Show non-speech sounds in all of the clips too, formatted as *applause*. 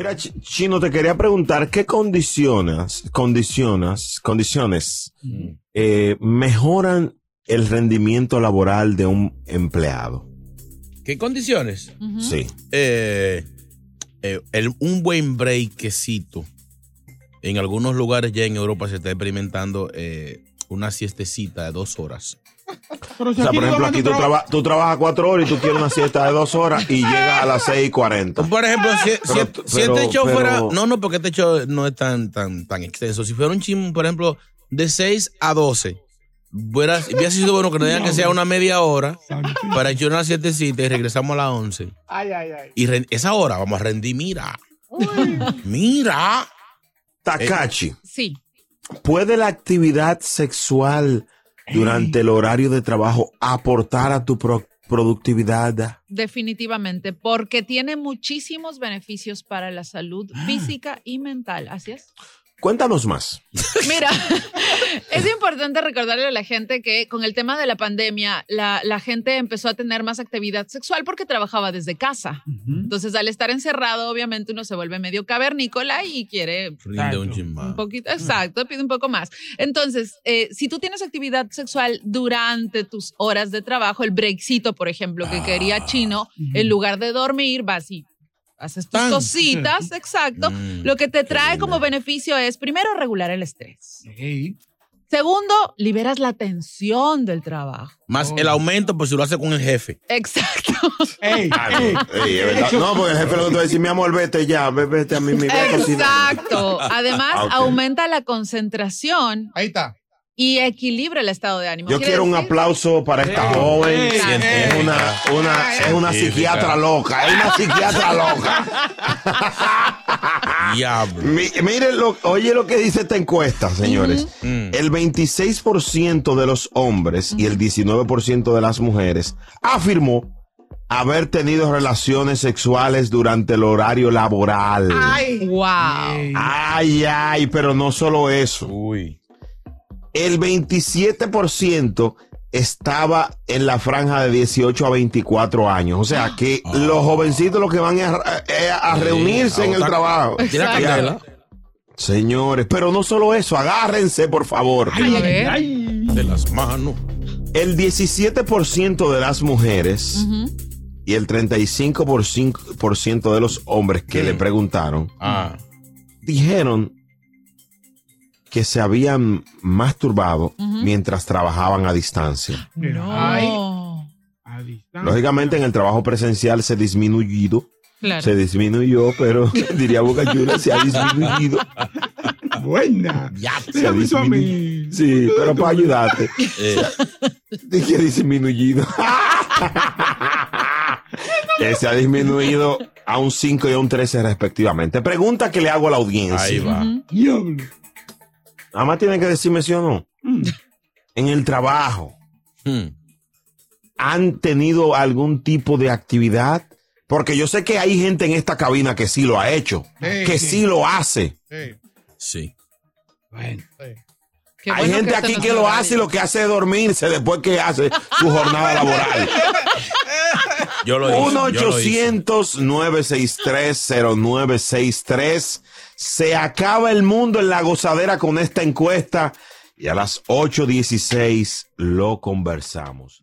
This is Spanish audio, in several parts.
Mira, Ch- Chino, te quería preguntar qué condiciones, condiciones, condiciones eh, mejoran el rendimiento laboral de un empleado. ¿Qué condiciones? Sí. Eh, eh, el- un buen breakcito. En algunos lugares ya en Europa se está experimentando eh, una siestecita de dos horas. O sea, por ejemplo, aquí tú, traba- tú trabajas cuatro horas y tú quieres una siesta de dos horas y llegas a las seis y cuarenta. Por ejemplo, si, si- Pero- si pero- este show pero- fuera. No, no, porque este show no es tan, tan, tan extenso. Si fuera un chisme, por ejemplo, de 6 a 12, hubiera, hubiera sido bueno que nos digan que sea una media hora para echar una siestecita y regresamos a las 11. Ay, ay, ay. Y re- esa hora vamos a rendir, mira. Mira. Takachi, Sí. ¿Puede la actividad sexual durante el horario de trabajo aportar a tu pro- productividad? Definitivamente, porque tiene muchísimos beneficios para la salud física y mental. Así es. Cuéntanos más. Mira, *laughs* es importante recordarle a la gente que con el tema de la pandemia, la, la gente empezó a tener más actividad sexual porque trabajaba desde casa. Entonces, al estar encerrado, obviamente uno se vuelve medio cavernícola y quiere Rinde un un poquito, exacto, pide un poco más. Entonces, eh, si tú tienes actividad sexual durante tus horas de trabajo, el breakcito, por ejemplo, que quería Chino, en lugar de dormir, vas y haces tus Tan. cositas, *laughs* exacto. Mm, Lo que te trae como beneficio es, primero, regular el estrés. Segundo, liberas la tensión del trabajo. Más el aumento, por si lo hace con el jefe. Exacto. *laughs* Ey, *laughs* ey. Ey, es verdad. No, porque el jefe lo que te va a decir, mi amor, vete ya, ve- vete a mí, mi Exacto. Además, Ah, aumenta la concentración Ahí está. Y equilibra el estado de ánimo. Yo quiero un aplauso para esta joven. Es una, una, es una psiquiatra loca, es una psiquiatra *laughs* loca. Diablo. Mi- Mire, lo, oye lo que dice esta encuesta, señores. Mm. El 26% de los hombres y el 19% de las mujeres afirmó haber tenido relaciones sexuales durante el horario laboral. Ay. Wow. Ay, ay, pero no solo eso. Uy. El 27% estaba en la franja de 18 a 24 años. O sea que los jovencitos lo que van a, Sí, reunirse a en el trabajo. Señores, pero no solo eso, agárrense, por favor. A ver. Ay. De las manos. El 17% de las mujeres y el 35% por ciento de los hombres que le preguntaron Ah. dijeron que se habían masturbado mientras trabajaban a distancia. No. A distancia. Lógicamente en el trabajo presencial se ha disminuido, Claro. se disminuyó, pero *laughs* diría Boca Juniors se ha disminuido. Buena. Ya. Me avisó a mí. Sí, pero para ayudarte. Eh, *laughs* Dije disminuido. que se ha disminuido a un 5 y a un 13 respectivamente. Pregunta que le hago a la audiencia. ahí va. Diablo. Nada más tiene que decirme sí o no. En el trabajo. Mm. ¿Han tenido algún tipo de actividad? Porque yo sé que hay gente en esta cabina que sí lo ha hecho, hey, que hey. sí lo hace. Hey. Sí. Bueno. Qué Hay bueno gente que aquí que lo hace y lo que hace es dormirse después que hace su jornada laboral. yo lo 1 800 963 0963 se acaba el mundo en la gozadera con esta encuesta y a las 8.16 lo conversamos.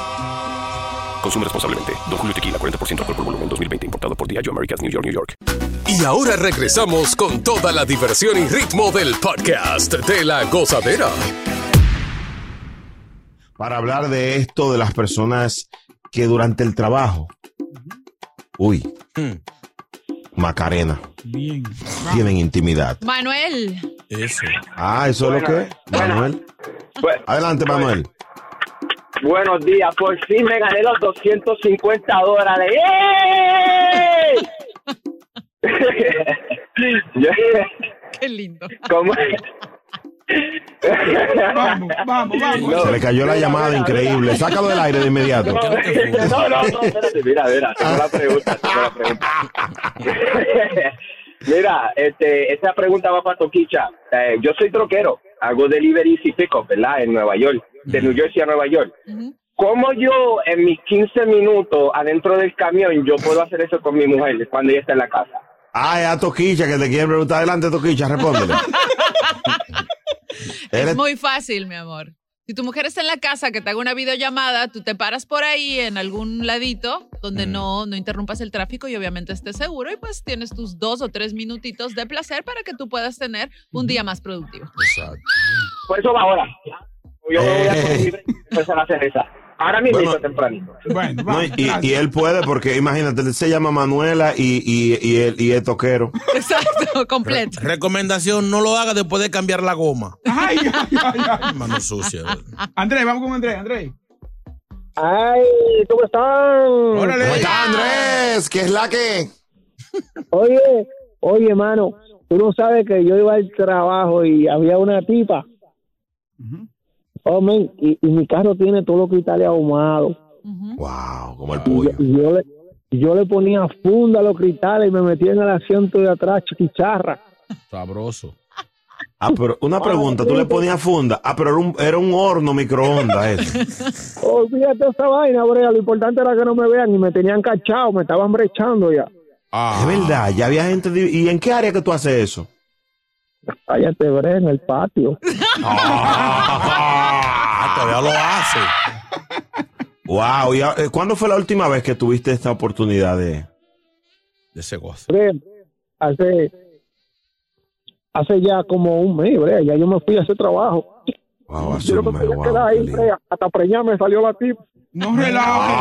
Consume responsablemente. Don Julio Tequila, 40% alcohol por volumen, 2020. Importado por Diageo Americas, New York, New York. Y ahora regresamos con toda la diversión y ritmo del podcast de la gozadera. Para hablar de esto de las personas que durante el trabajo, uy, Hmm. Macarena, Bien. tienen intimidad. Manuel. Eso. Ah, eso es lo que, Manuel. Adelante, Manuel. Buenos días, por fin me gané los 250 dólares. ¡Eh! *laughs* Qué lindo. ¿Cómo? Vamos, vamos, vamos. No. Se le cayó la llamada increíble. Sácalo del aire de inmediato. No, no, no, espérate, mira, mira, tengo la pregunta, tengo la pregunta. *laughs* mira, este, esta pregunta va para Toquicha. Eh, yo soy troquero, hago deliveries y pick-up, ¿verdad? En Nueva York, de New Jersey a Nueva York. Ujú. ¿Cómo yo en mis 15 minutos adentro del camión yo puedo hacer eso con mi mujer cuando ella está en la casa? Ah, es a Toquicha que te quieren preguntar. Adelante, Toquicha, respóndele. *laughs* Es muy fácil, mi amor. Si tu mujer está en la casa, que te haga una videollamada, tú te paras por ahí en algún ladito donde Mm. no, no interrumpas el tráfico y obviamente estés seguro y pues tienes tus dos o tres minutitos de placer para que tú puedas tener un día más productivo. Exacto. Por eso va ahora. Yo me voy a Eh. empezar a hacer esa. Ahora mismo Bueno. tempranito. Bueno, No, vamos. y, él puede porque imagínate, él se llama Manuela y, y, y, él, y es toquero. *laughs* Exacto, completo. Recomendación, no lo haga después de cambiar la goma. Ay, ay, ay, ay. Mano sucia. Andrés, vamos con Andrés, Andrés. Ay, ¿cómo están? Órale. ¿Cómo está Andrés? ¿Qué es la que? Oye, oye, hermano, tú no sabes que yo iba al trabajo y había una tipa, Ujú. hombre, y, y mi carro tiene todos los cristales ahumados. Ujú. Wow, como el pollo. y yo le, yo le ponía funda a los cristales y me metía en el asiento de atrás, chiquicharra. Sabroso. Ah, pero una pregunta, tú le ponías funda. Ah, pero era un, era un horno microondas eso. *laughs* Oh, fíjate esa vaina, brea, lo importante era que no me vean y me tenían cachado, me estaban brechando ya. Ah, Es verdad, ya había gente. de- ¿Y en qué área que tú haces eso? Cállate, brea, en el patio. *laughs* Ah, todavía lo hace. Wow, y, ah, eh, ¿cuándo fue la última vez que tuviste esta oportunidad de... De ese gozo. Hace, hace ya como un mes, brea, ya yo me fui a ese trabajo. Wow, hace Yo un mes, wow, ahí, brea, hasta preñar me salió la tipa. No relajes.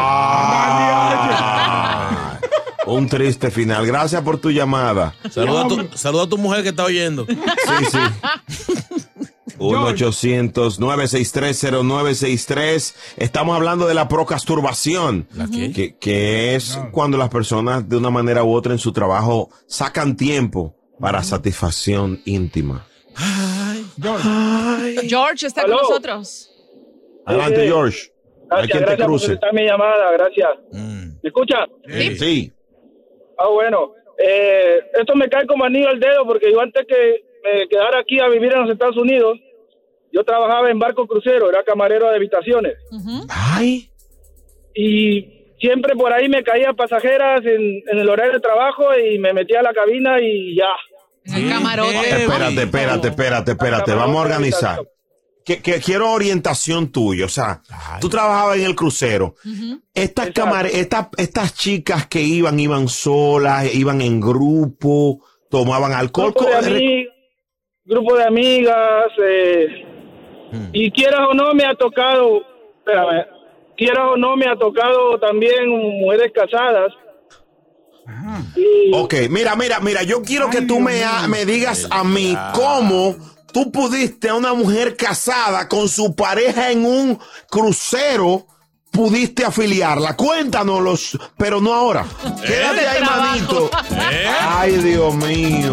Ah, un triste final. Gracias por tu llamada. Saluda a, tu, saluda a tu mujer que está oyendo. Sí, sí. 1-800-963-0963. Estamos hablando de la procrasturación, que, que es cuando las personas de una manera u otra en su trabajo sacan tiempo para satisfacción íntima. George. George está Aló. con nosotros. Adelante, George. Hay quien te gracias por cruce. contestar mi llamada, gracias. ¿Me escucha? Sí. Ah, bueno. Eh, esto me cae como anillo al dedo porque yo antes que me quedara aquí a vivir en los Estados Unidos, yo trabajaba en barco crucero, era camarero de habitaciones. Ay. Y siempre por ahí me caían pasajeras en, en el horario de trabajo y me metía a la cabina y ya. El camarote. Espérate, espérate, espérate, espérate. Vamos a organizar. Que, que quiero orientación tuya. O sea, tú trabajabas en el crucero. Estas camare- estas, estas chicas que iban, iban solas, iban en grupo, tomaban alcohol. grupo de, ami- grupo de amigas eh, y quieras o no me ha tocado espérame, quieras o no me ha tocado también mujeres casadas Ok, mira, mira, mira, yo quiero que tú me, me digas a mí cómo tú pudiste a una mujer casada con su pareja en un crucero, pudiste afiliarla. Cuéntanos, pero no ahora. Quédate ahí, manito. Ay, Dios mío.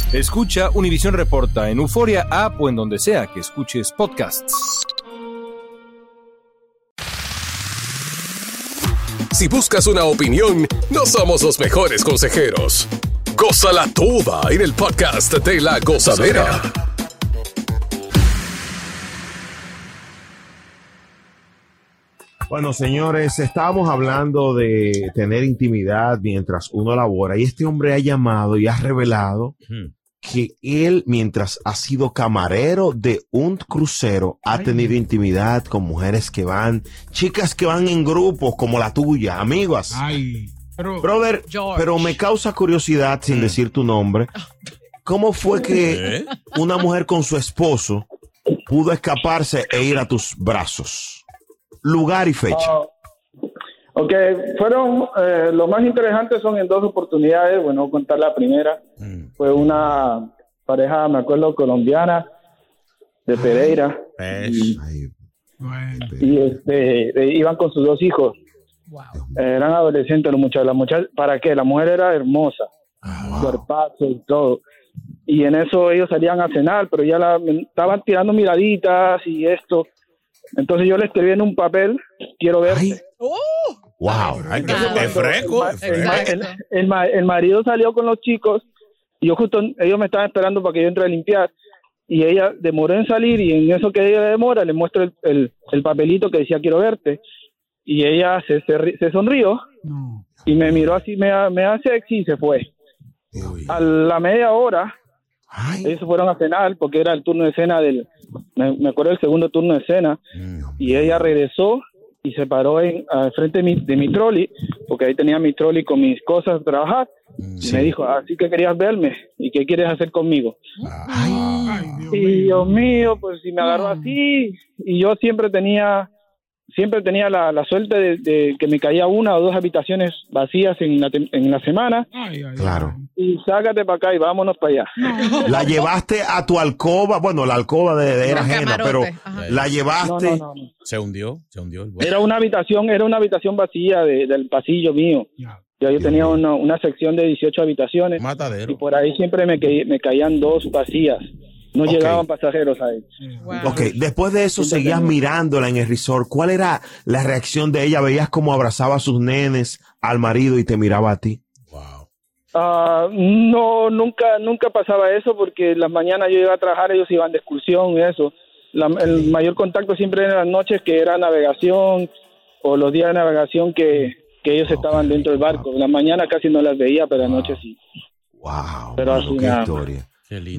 Escucha Univisión Reporta en Euforia App o en donde sea que escuches podcasts. Si buscas una opinión, no somos los mejores consejeros. Gózala toda en el podcast de la gozadera. Bueno, señores, estábamos hablando de tener intimidad mientras uno labora y este hombre ha llamado y ha revelado que él, mientras ha sido camarero de un crucero, ha tenido intimidad con mujeres que van, chicas que van en grupos como la tuya, amigas. Ay. Pero, Brother, pero me causa curiosidad, sin decir tu nombre, ¿cómo fue que una mujer con su esposo pudo escaparse e ir a tus brazos? Lugar y fecha. Ah, ok, fueron, eh, lo más interesante son en dos oportunidades, bueno, voy a contar la primera, fue una pareja, me acuerdo, colombiana, de Pereira, y, y, este, iban con sus dos hijos, Eh, eran adolescentes los muchachos, la muchacha, ¿para qué? La mujer era hermosa, cuerpazo y todo, y en eso ellos salían a cenar, pero ya la, estaban tirando miraditas y esto, entonces yo le escribí en un papel, quiero verte. Wow. Es fresco. es El, marido salió con los chicos y yo justo ellos me estaban esperando para que yo entre a limpiar. Y ella demoró en salir y en eso que ella demora le muestro el, el- el papelito que decía quiero verte y ella se, se, ri- se sonrió y me miró así me me hace sexy y se fue. A la media hora ellos se fueron a cenar porque era el turno de cena del me, me acuerdo del segundo turno de cena y ella regresó y se paró en al frente de mi, de mi trolley porque ahí tenía mi trolley con mis cosas de trabajar y me dijo así que querías verme y qué quieres hacer conmigo y Dios mío pues si me agarró así y yo siempre tenía siempre tenía la, la suerte de, de que me caía una o dos habitaciones vacías en la, tem- en la semana Claro. y sácate para acá y vámonos para allá La llevaste a tu alcoba, bueno, la alcoba de, de era ajena, pero la llevaste. No, no, no, no. Se hundió, se hundió. el Era una habitación, era una habitación vacía de- del pasillo mío. Ya yo tenía una, una sección de 18 habitaciones y por ahí siempre me caían dos vacías. No llegaban pasajeros ahí. Ok, después de eso seguías mirándola en el resort. ¿Cuál era la reacción de ella? ¿Veías cómo abrazaba a sus nenes, al marido y te miraba a ti? Ah, no, nunca, nunca pasaba eso porque las mañanas yo iba a trabajar, ellos iban de excursión y eso. La- el mayor contacto siempre era en las noches que era navegación o los días de navegación que, que ellos estaban dentro del barco. La mañana casi no las veía, pero la noche sí. Wow. Pero así Qué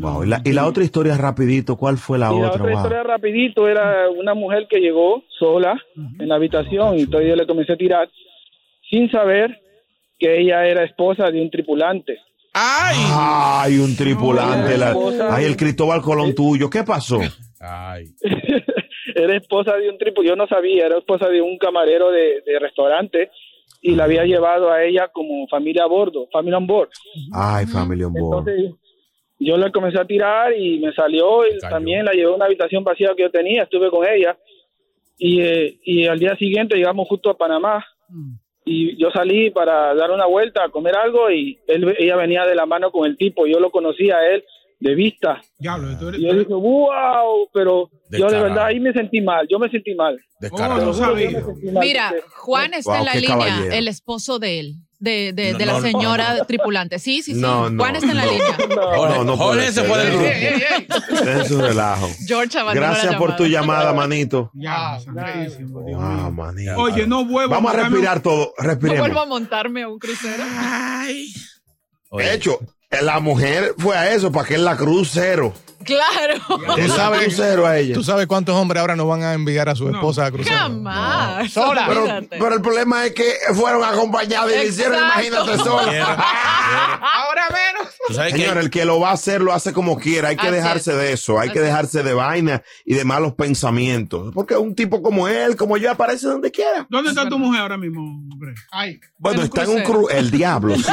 Wow, Y, la, y la otra historia rapidito, ¿cuál fue la y la otra? otra Wow. historia rapidito era una mujer que llegó sola en la habitación y entonces yo le comencé a tirar sin saber que ella era esposa de un tripulante. Ay, un tripulante. la- esposa. ay, el Cristóbal Colón tuyo. ¿Qué pasó? *laughs* era esposa de un tripulante, yo no sabía, era esposa de un camarero de, de restaurante y la había llevado a ella como familia a bordo, familia on board. Ay, family on board. Entonces yo le comencé a tirar y me salió y también la llevé a una habitación vacía que yo tenía, estuve con ella y, eh, y al día siguiente llegamos justo a Panamá y yo salí para dar una vuelta a comer algo y él, ella venía de la mano con el tipo, yo lo conocía a él de vista. Diablo, eres- Y yo dije, wow, pero yo de verdad ahí me sentí mal, yo me sentí mal. Descarado. Yo me sentí mal, Mira, porque- Juan está Wow, en la línea, caballero. el esposo de él, de, de, No, de la no, señora tripulante. Sí, sí, sí. No, no, Juan está en la no. línea. No, no Jorge se fue del grupo. Su relajo. George Gracias la por tu llamada. manito. Ya, Wow, mío. manito. Oye, no vuelvo Vamos a respirar todo. No Respiremos. vuelvo a montarme a un crucero. De hecho, la mujer fue a eso para que él la crucero. Claro. La sabes- crucero a ella. ¿Tú sabes cuántos hombres ahora no van a enviar a su esposa a cruzar? Jamás. Sola. Pero, el problema es que fueron acompañados y le hicieron, imagínate sola. Ahora menos. ¿Tú Señor, que el que lo va a hacer, lo hace como quiera. Hay que Así dejarse es. de eso. Hay que dejarse de vaina y de malos pensamientos. Porque un tipo como él, como yo, aparece donde quiera. ¿Dónde está tu mujer ahora mismo, hombre? Ay. Bueno, está en un crucero. cru... El diablo, sí. *laughs*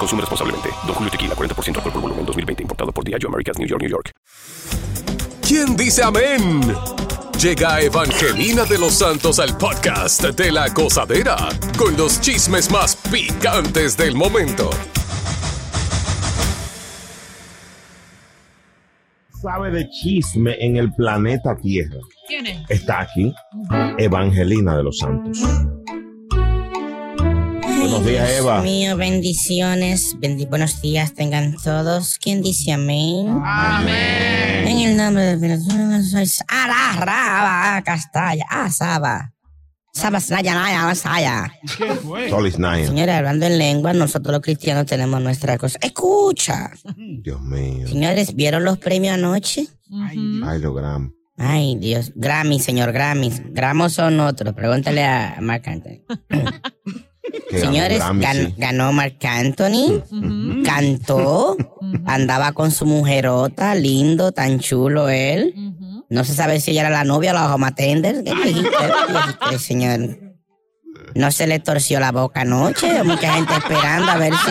Consume responsablemente. Don Julio Tequila, 40% alcohol por volumen, 2020. Importado por Diageo Americas, New York, New York. ¿Quién dice amén? Llega Evangelina de los Santos al podcast de la gozadera con los chismes más picantes del momento. Sabe de chisme en el planeta Tierra. ¿Quién es? Está aquí Evangelina de los Santos. Buenos días, Dios Eva. mío, bendiciones. Bendi- buenos días tengan todos. ¿Quién dice amén? Amén. En el nombre de soy Sara, Raba, Castalla, Asaba. Saba, Snaya, Naya, Saya. ¿Qué fue? Señores, hablando en lengua, nosotros los cristianos tenemos nuestra cosa. Escucha. Dios mío. Señores, ¿vieron los premios anoche? Ay, lo gram. Ay, Dios. Grammy, señor Grammy. Gramos son otros. Pregúntale a Marc Anthony. *laughs* Que Señores, Grammy, gan- sí. ganó Marc Anthony. Ujú. Cantó. Andaba con su mujerota. Lindo, tan chulo él. No se sabe si ella era la novia o la home attender. *laughs* ¿Qué dijiste? ¿Qué dijiste, señor? No se le torció la boca anoche. Mucha gente esperando a ver si.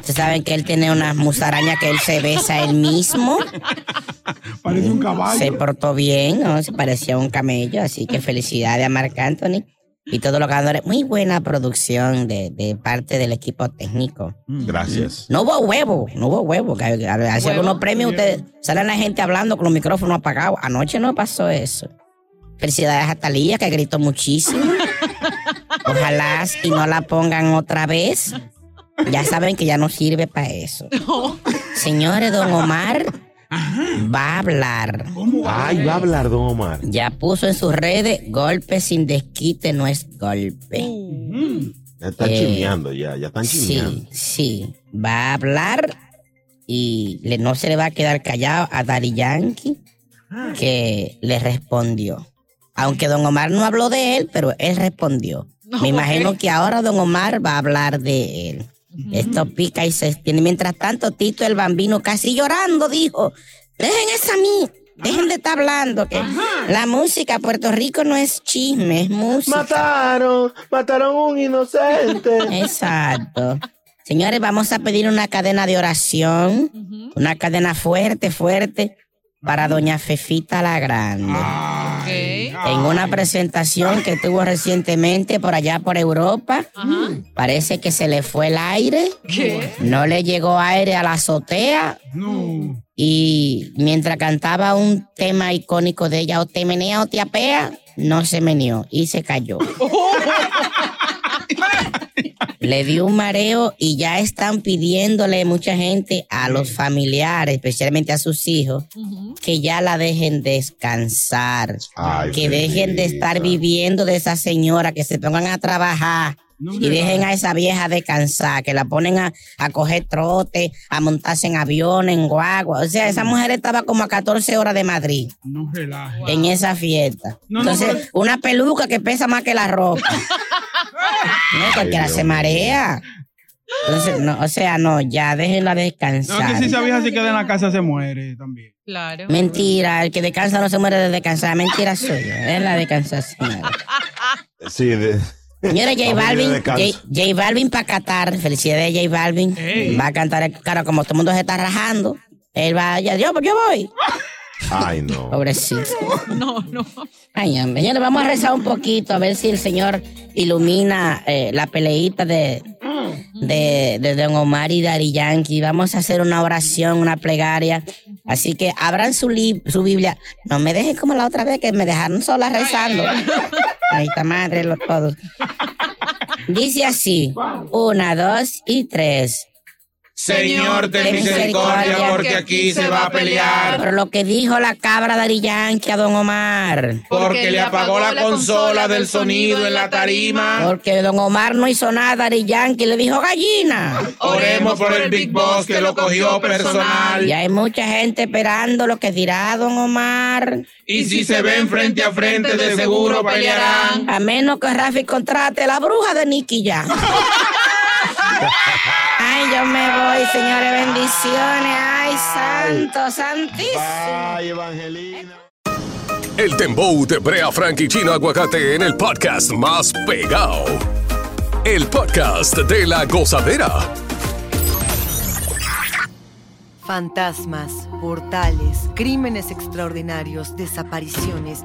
Ustedes saben que él tiene unas musarañas que él se besa él mismo. Parece un Se caballo. portó bien, ¿no? Se parecía un camello. Así que felicidades a Marc Anthony y todos los ganadores. Muy buena producción de, de parte del equipo técnico. Gracias. No hubo huevo, no hubo huevo. ¿Huevo? algunos premios, ustedes salen la gente hablando con los micrófonos apagados. Anoche no pasó eso. Felicidades a Talía, que gritó muchísimo. *laughs* Ojalá y no la pongan otra vez. Ya saben que ya no sirve para eso. Señores, don Omar va a hablar. Ay, va a hablar Don Omar. Ya puso en sus redes, golpe sin desquite no es golpe. Ya están Eh, chimeando ya, ya están chimeando. Sí, sí. Va a hablar y le- no se le va a quedar callado a Daddy Yankee, que le respondió. Aunque don Omar no habló de él, pero él respondió. Me imagino que ahora don Omar va a hablar de él. Esto pica y se extiende. Mientras tanto, Tito el Bambino casi llorando dijo, dejen eso a mí, dejen de estar hablando, que la música Puerto Rico no es chisme, es música. Mataron, mataron a un inocente. *laughs* Exacto. Señores, vamos a pedir una cadena de oración, una cadena fuerte, fuerte, para doña Fefita la Grande. En una presentación que tuvo recientemente por allá por Europa. Parece que se le fue el aire. ¿Qué? No le llegó aire a la azotea. Y mientras cantaba un tema icónico de ella, o te menea o te apea, no se meneó y se cayó. *laughs* Le dio un mareo y ya están pidiéndole mucha gente a los familiares, especialmente a sus hijos, que ya la dejen descansar, Ay, que dejen de estar viviendo de esa señora, que se pongan a trabajar. Y dejen a esa vieja descansar, que la ponen a, a coger trote, a montarse en avión, en guagua. O sea, esa mujer estaba como a 14 horas de Madrid No relaje. en esa fiesta. No, no, Entonces, pero- una peluca que pesa más que la ropa. *laughs* No, cualquiera se marea. Entonces, no, o sea, no, ya déjenla No, descansar. que si esa vieja se queda en la casa se muere también. Claro. Mentira, el que descansa no se muere de descansar. Mentira suya. Es la descansar, señora. Sí, de, Señora J Balvin, J. J Balvin para Qatar. Felicidades, J Balvin. Va a cantar, claro, como todo el mundo se está rajando. Él va, ya, yo, yo voy. Ay, no. Pobrecito. *laughs* No, no. Ay, hombre, señores, vamos a rezar un poquito a ver si el Señor ilumina eh, la peleita de, de, de Don Omar y Dari Yankee. Vamos a hacer una oración, una plegaria. Así que abran su, lib- su Biblia. No me dejen como la otra vez que me dejaron sola rezando. Ahí está madre, los todos. Dice así: una, dos y tres. Señor, ten misericordia porque aquí se va a pelear. Por lo que dijo la cabra Dari Yankee a Don Omar. Porque le apagó la consola del sonido en la tarima. Porque Don Omar no hizo nada, Dari Yankee le dijo gallina. Oremos por el Big Boss que lo cogió personal. Y hay mucha gente esperando lo que dirá Don Omar. Y si se ven frente a frente, de seguro pelearán. A menos que Rafi contrate la bruja de Nicky ya. *laughs* Ay, yo me voy, señores, bendiciones. Ay, santo, santísimo. Ay, Evangelina. El Dembow de Brea Frank y Chino Aguacate en el podcast más pegado. El podcast de la gozadera. Fantasmas, portales, crímenes extraordinarios, desapariciones,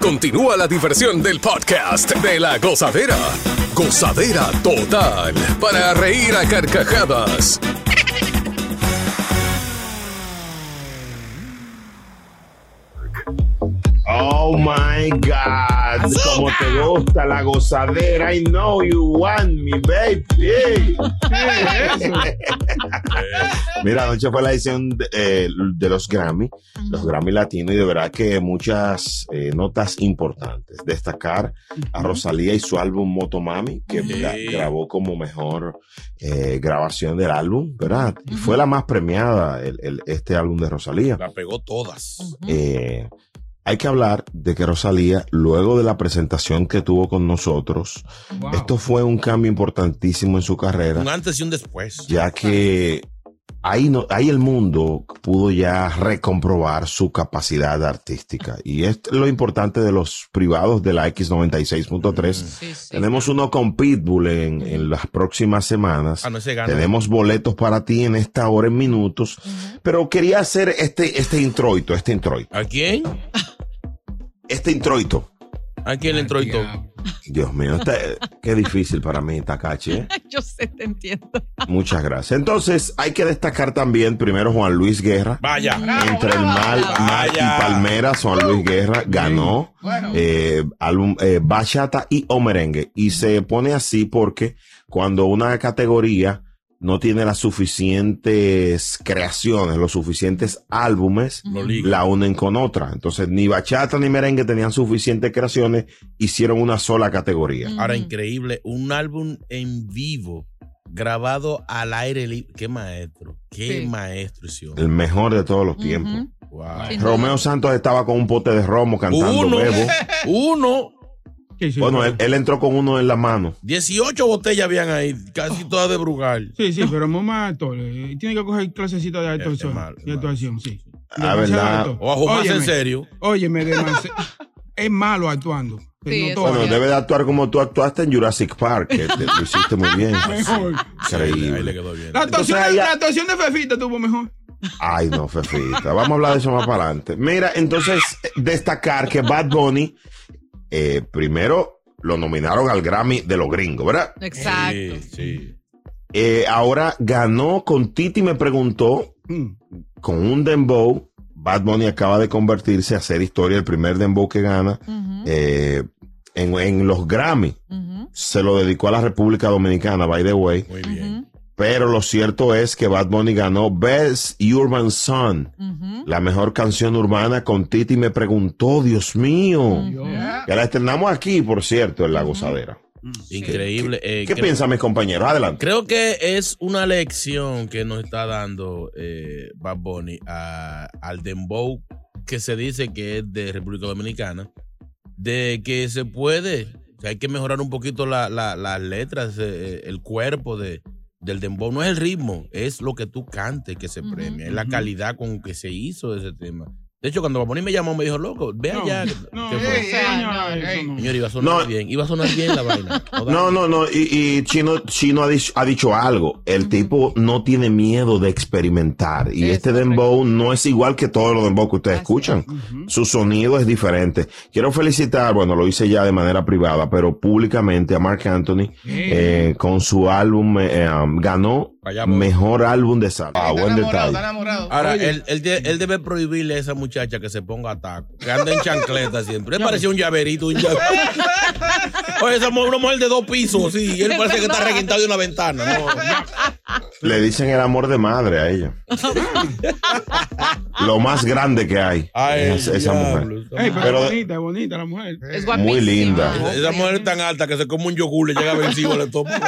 Continúa la diversión del podcast de la gozadera. Gozadera total. Para reír a carcajadas. Oh my God. Como te gusta la gozadera. I know you want me, baby. *laughs* Mira, anoche fue la edición de, eh, de los Grammy, los Grammy Latinos, y de verdad que muchas eh, notas importantes. Destacar a Rosalía y su álbum Motomami, que gra- grabó como mejor eh, grabación del álbum, ¿verdad? Y fue la más premiada, el- el- este álbum de Rosalía. La pegó todas. Eh, hay que hablar de que Rosalía, luego de la presentación que tuvo con nosotros, esto fue un cambio importantísimo en su carrera, Un antes y un después. ya que ahí, no, ahí el mundo pudo ya recomprobar su capacidad artística. Y es lo importante de los privados de la X96.3. Tenemos uno con Pitbull en, en las próximas semanas. Ah, no, ese gana. Tenemos boletos para ti en esta hora en minutos. Pero quería hacer este, este introito, este introito. ¿A quién? *laughs* Este introito. ¿A quién le todo? Dios mío, este- qué difícil para mí, Takachi. ¿eh? *laughs* Yo sé, te entiendo. Muchas gracias. Entonces, hay que destacar también primero Juan Luis Guerra. Vaya. Entre el mal, mal y Palmeras, Juan Luis Guerra ganó eh, álbum eh, bachata y o merengue. Y se pone así porque cuando una categoría no tiene las suficientes creaciones, los suficientes álbumes, la unen con otra. Entonces, ni bachata ni merengue tenían suficientes creaciones, hicieron una sola categoría. Ahora, increíble, un álbum en vivo, grabado al aire libre. Qué maestro, qué Sí. maestro hicieron. El mejor de todos los tiempos. Romeo Santos estaba con un pote de romo cantando Uno, Bebo. *laughs* uno. Bueno, él, él entró con uno en la mano. 18 botellas habían ahí, casi todas de Brugal. Sí, sí, pero muy más actor. eh, Tiene que coger clasecita de actuación. de actuación, sí. Ah, Demasiado verdad. actor. O a jugarse en serio. Óyeme, demasiado. *laughs* es malo actuando. Sí, No. Bueno, debe de actuar como tú actuaste en Jurassic Park, que te, lo hiciste muy bien. *laughs* Mejor. Increíble. Ahí le quedó bien. La actuación, Entonces, de- ella- la actuación de Fefita tuvo mejor. Ay, no, Fefita. Vamos a hablar de eso más para adelante. Mira, entonces, destacar que Bad Bunny, eh, primero lo nominaron al Grammy de los gringos, ¿verdad? Exacto. Sí, sí. Eh, ahora ganó con Titi me preguntó Mm. con un dembow. Bad Bunny acaba de convertirse a hacer historia, el primer dembow que gana eh, en, en los Grammy. Se lo dedicó a la República Dominicana, by the way. Muy bien. Pero lo cierto es que Bad Bunny ganó Best Urban Song, la mejor canción urbana con Titi me preguntó, Dios mío. Que la estrenamos aquí, por cierto, en La Gozadera. Increíble. Eh, ¿Qué creo- piensan mis compañeros? Adelante. Creo que es una lección que nos está dando eh, Bad Bunny a- al Dembow, que se dice que es de República Dominicana, de que se puede, sea, hay que mejorar un poquito la- la- las letras, eh, el cuerpo de, del Dembow. No es el ritmo, es lo que tú cantes que se premia, es la calidad con que se hizo ese tema. De hecho, cuando Bad Bunny me llamó, me dijo, loco, ve No, allá. no, ¿Qué ey, fue? ey, señora, eso no. Señor, iba a sonar No. bien, iba a sonar bien la vaina. *laughs* No, no, no. Y, y Chino, Chino ha, dicho, ha dicho algo. El tipo no tiene miedo de experimentar. Y Es este dembow no es igual que todos los dembow que ustedes Así escuchan. Su sonido es diferente. Quiero felicitar, bueno, lo hice ya de manera privada, pero públicamente a Mark Anthony eh, con su álbum, eh, um, ganó Vayamos. mejor álbum de salsa. Ah, buen detalle. Ahora, él, él, de- él debe prohibirle a esa muchacha que se ponga a taco, que anda en chancleta siempre. Él parecía un llaverito. Un llaverito. *laughs* Oye, esa mujer, una mujer de dos pisos, sí, y él parece que está requintado de una ventana. No, Le dicen el amor de madre a ella. *laughs* Lo más grande que hay. Ay, es esa mujer. diablo. Ey, pero, Pero- es bonita, es bonita la mujer. Es guapísima. Muy linda. Esa mujer es tan alta que se come un yogur, le llega vencido al estómago. *laughs*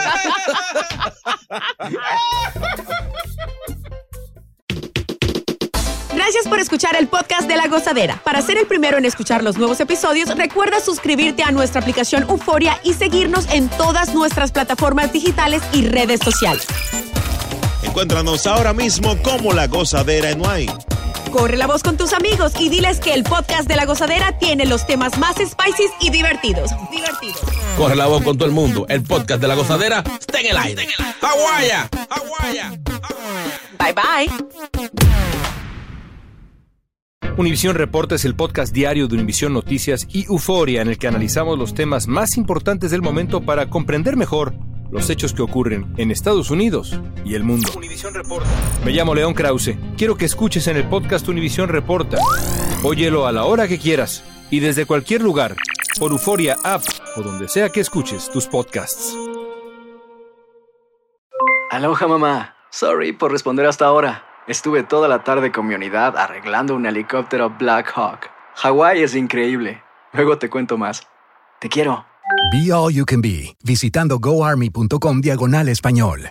Gracias por escuchar el podcast de La Gozadera. Para ser el primero en escuchar los nuevos episodios, recuerda suscribirte a nuestra aplicación Euforia y seguirnos en todas nuestras plataformas digitales y redes sociales. Encuéntranos ahora mismo como La Gozadera en Wine. Corre la voz con tus amigos y diles que el podcast de La Gozadera tiene los temas más spicy y divertidos. Divertidos. Corre la voz con todo el mundo. El podcast de la gozadera está en el aire. ¡Aguaya! ¡Aguaya! Bye bye. Univisión Reporta es el podcast diario de Univisión Noticias y Euforia en el que analizamos los temas más importantes del momento para comprender mejor los hechos que ocurren en Estados Unidos y el mundo. Me llamo León Krause. Quiero que escuches en el podcast Univisión Reporta. Óyelo a la hora que quieras y desde cualquier lugar por Euforia App o donde sea que escuches tus podcasts. Aloha mamá. Sorry por responder hasta ahora. Estuve toda la tarde con mi unidad arreglando un helicóptero Black Hawk. Hawái es increíble. Luego te cuento más. Te quiero. Be All You Can Be, visitando goarmy.com diagonal español.